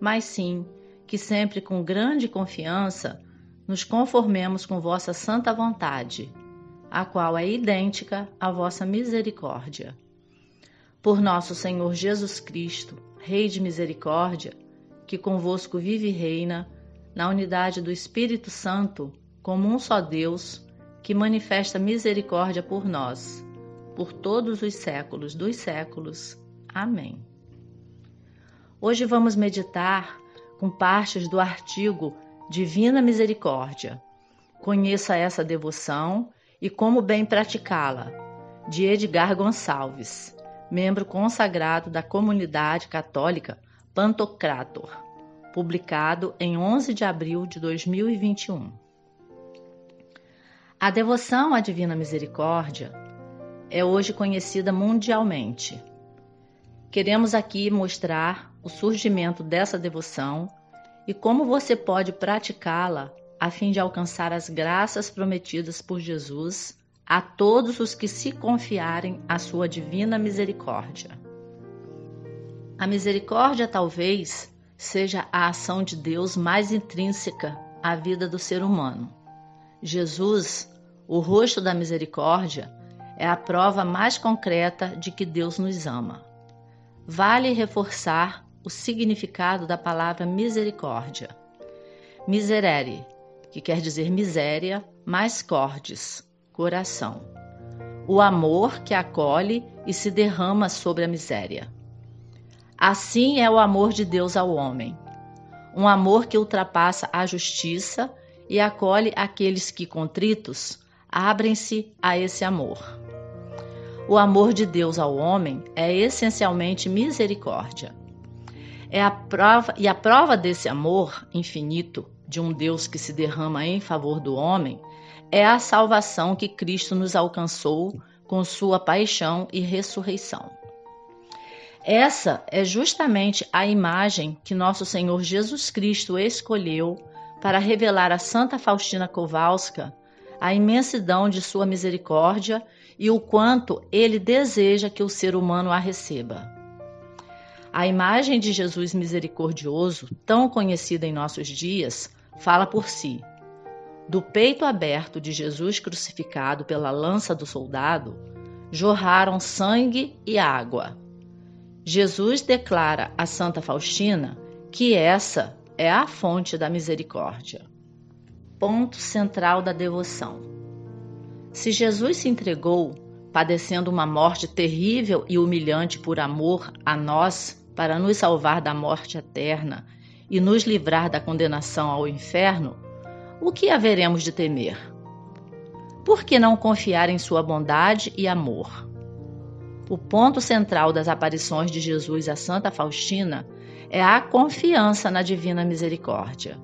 mas sim que sempre com grande confiança nos conformemos com vossa santa vontade, a qual é idêntica à vossa misericórdia. Por nosso Senhor Jesus Cristo, Rei de misericórdia, que convosco vive e reina, na unidade do Espírito Santo, como um só Deus, que manifesta misericórdia por nós, por todos os séculos dos séculos. Amém. Hoje vamos meditar com partes do artigo Divina Misericórdia. Conheça essa devoção e como bem praticá-la, de Edgar Gonçalves, membro consagrado da comunidade católica Pantocrator, publicado em 11 de abril de 2021. A devoção à Divina Misericórdia é hoje conhecida mundialmente. Queremos aqui mostrar o surgimento dessa devoção e como você pode praticá-la a fim de alcançar as graças prometidas por Jesus a todos os que se confiarem à sua divina misericórdia. A misericórdia talvez seja a ação de Deus mais intrínseca à vida do ser humano. Jesus, o rosto da misericórdia, é a prova mais concreta de que Deus nos ama. Vale reforçar o significado da palavra misericórdia. Miserere, que quer dizer miséria, mais cordes, coração. O amor que acolhe e se derrama sobre a miséria. Assim é o amor de Deus ao homem. Um amor que ultrapassa a justiça e acolhe aqueles que, contritos, abrem-se a esse amor. O amor de Deus ao homem é essencialmente misericórdia. É a prova e a prova desse amor infinito de um Deus que se derrama em favor do homem é a salvação que Cristo nos alcançou com sua paixão e ressurreição. Essa é justamente a imagem que nosso Senhor Jesus Cristo escolheu para revelar a Santa Faustina Kowalska a imensidão de sua misericórdia e o quanto ele deseja que o ser humano a receba. A imagem de Jesus misericordioso, tão conhecida em nossos dias, fala por si. Do peito aberto de Jesus crucificado pela lança do soldado, jorraram sangue e água. Jesus declara a Santa Faustina que essa é a fonte da misericórdia. Ponto central da devoção. Se Jesus se entregou, padecendo uma morte terrível e humilhante por amor a nós, para nos salvar da morte eterna e nos livrar da condenação ao inferno, o que haveremos de temer? Por que não confiar em sua bondade e amor? O ponto central das aparições de Jesus a Santa Faustina é a confiança na divina misericórdia.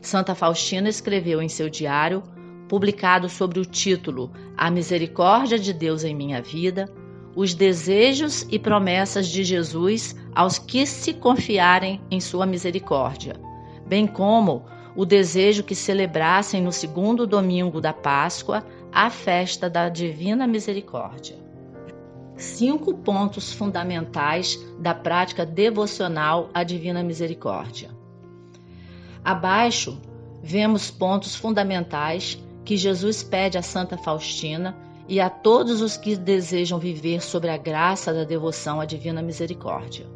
Santa Faustina escreveu em seu diário, publicado sobre o título A Misericórdia de Deus em Minha Vida, os desejos e promessas de Jesus aos que se confiarem em sua misericórdia, bem como o desejo que celebrassem no segundo domingo da Páscoa a festa da Divina Misericórdia. Cinco pontos fundamentais da prática devocional à Divina Misericórdia. Abaixo, vemos pontos fundamentais que Jesus pede a Santa Faustina e a todos os que desejam viver sobre a graça da devoção à Divina Misericórdia.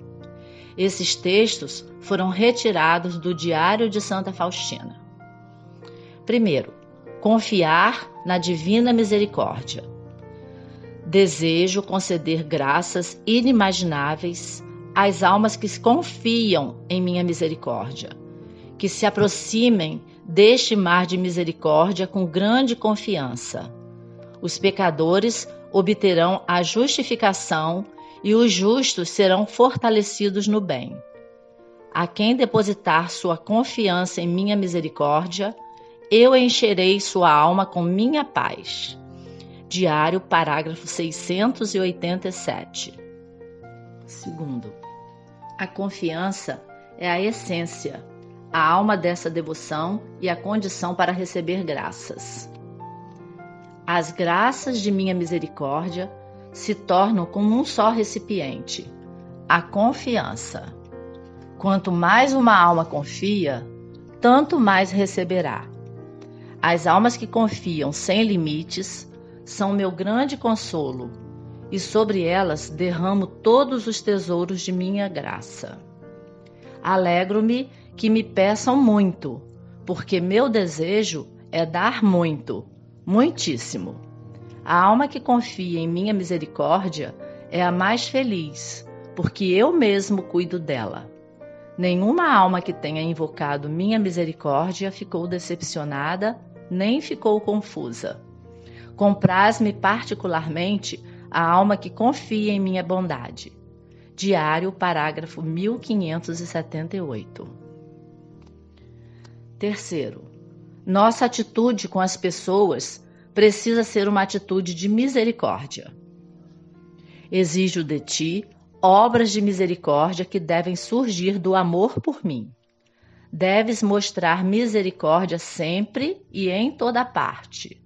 Esses textos foram retirados do Diário de Santa Faustina. Primeiro, confiar na Divina Misericórdia. Desejo conceder graças inimagináveis às almas que confiam em minha misericórdia, que se aproximem deste mar de misericórdia com grande confiança os pecadores obterão a justificação e os justos serão fortalecidos no bem. A quem depositar sua confiança em minha misericórdia, eu encherei sua alma com minha paz. Diário, parágrafo 687. Segundo, a confiança é a essência, a alma dessa devoção e a condição para receber graças. As graças de minha misericórdia se tornam como um só recipiente, a confiança. Quanto mais uma alma confia, tanto mais receberá. As almas que confiam sem limites são meu grande consolo, e sobre elas derramo todos os tesouros de minha graça. Alegro-me que me peçam muito, porque meu desejo é dar muito, muitíssimo. A alma que confia em minha misericórdia é a mais feliz, porque eu mesmo cuido dela. Nenhuma alma que tenha invocado minha misericórdia ficou decepcionada, nem ficou confusa. Compraz-me particularmente a alma que confia em minha bondade. Diário, parágrafo 1578. Terceiro, nossa atitude com as pessoas precisa ser uma atitude de misericórdia. Exijo de ti obras de misericórdia que devem surgir do amor por mim. Deves mostrar misericórdia sempre e em toda parte.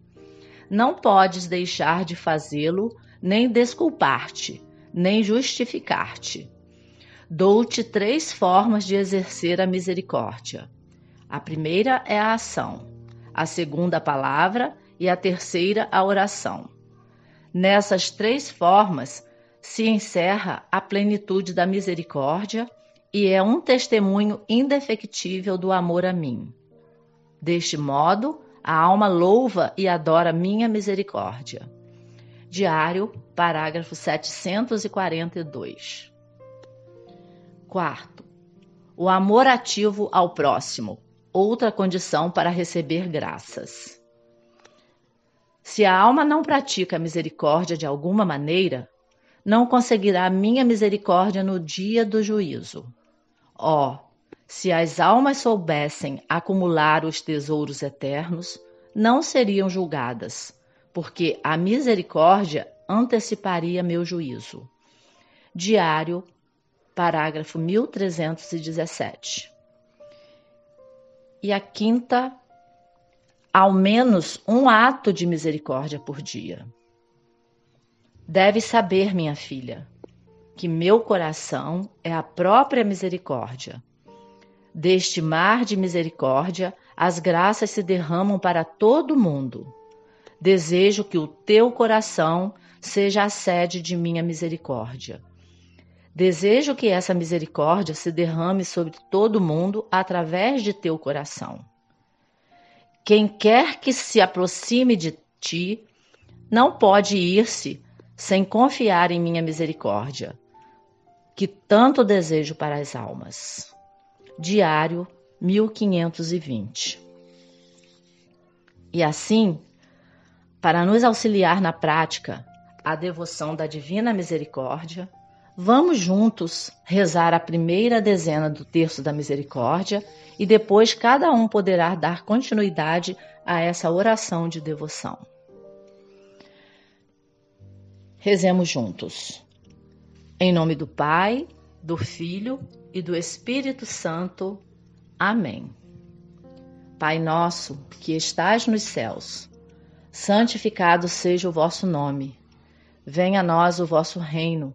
Não podes deixar de fazê-lo, nem desculpar-te, nem justificar-te. Dou-te três formas de exercer a misericórdia. A primeira é a ação, a segunda a palavra e a terceira a oração. Nessas três formas, se encerra a plenitude da misericórdia e é um testemunho indefectível do amor a mim. Deste modo, a alma louva e adora minha misericórdia. Diário, parágrafo 742. Quarto, o amor ativo ao próximo, outra condição para receber graças. Se a alma não pratica a misericórdia de alguma maneira, não conseguirá minha misericórdia no dia do juízo. Ó, oh, se as almas soubessem acumular os tesouros eternos, não seriam julgadas, porque a misericórdia anteciparia meu juízo. Diário, parágrafo 1317. E a quinta, ao menos um ato de misericórdia por dia. Deve saber, minha filha, que meu coração é a própria misericórdia. Deste mar de misericórdia, as graças se derramam para todo mundo. Desejo que o teu coração seja a sede de minha misericórdia. Desejo que essa misericórdia se derrame sobre todo mundo através de teu coração. Quem quer que se aproxime de ti não pode ir-se sem confiar em minha misericórdia, que tanto desejo para as almas. Diário 1520. E assim, para nos auxiliar na prática a devoção da Divina Misericórdia, vamos juntos rezar a primeira dezena do Terço da Misericórdia e depois cada um poderá dar continuidade a essa oração de devoção. Rezemos juntos. Em nome do Pai, do Filho e do Espírito Santo. Amém. Pai nosso, que estais nos céus, santificado seja o vosso nome. Venha a nós o vosso reino.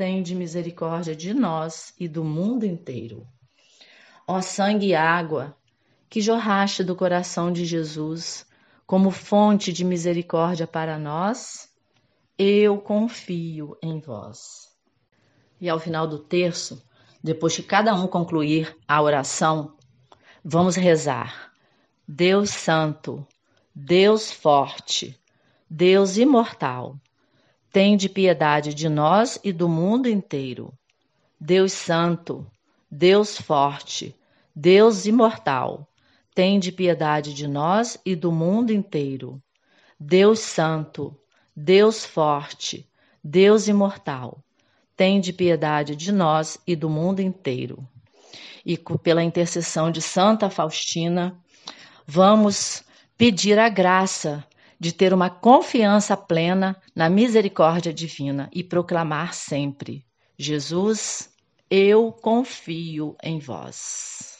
tende misericórdia de nós e do mundo inteiro. Ó sangue e água, que jorraste do coração de Jesus como fonte de misericórdia para nós, eu confio em vós. E ao final do terço, depois que cada um concluir a oração, Vamos rezar. Deus Santo, Deus Forte, Deus Imortal, de piedade de nós e do mundo inteiro. Deus Santo, Deus Forte, Deus Imortal, de piedade de nós e do mundo inteiro. Deus Santo, Deus Forte, Deus Imortal, de piedade de nós e do mundo inteiro e pela intercessão de Santa Faustina, vamos pedir a graça de ter uma confiança plena na misericórdia divina e proclamar sempre: Jesus, eu confio em vós.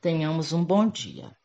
Tenhamos um bom dia.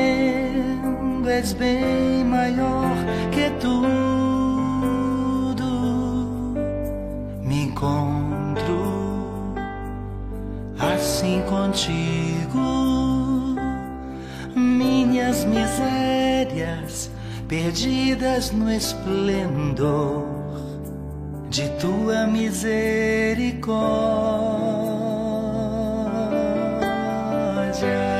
Compreendo, és bem maior que tudo. Me encontro assim contigo. Minhas misérias perdidas no esplendor de tua misericórdia.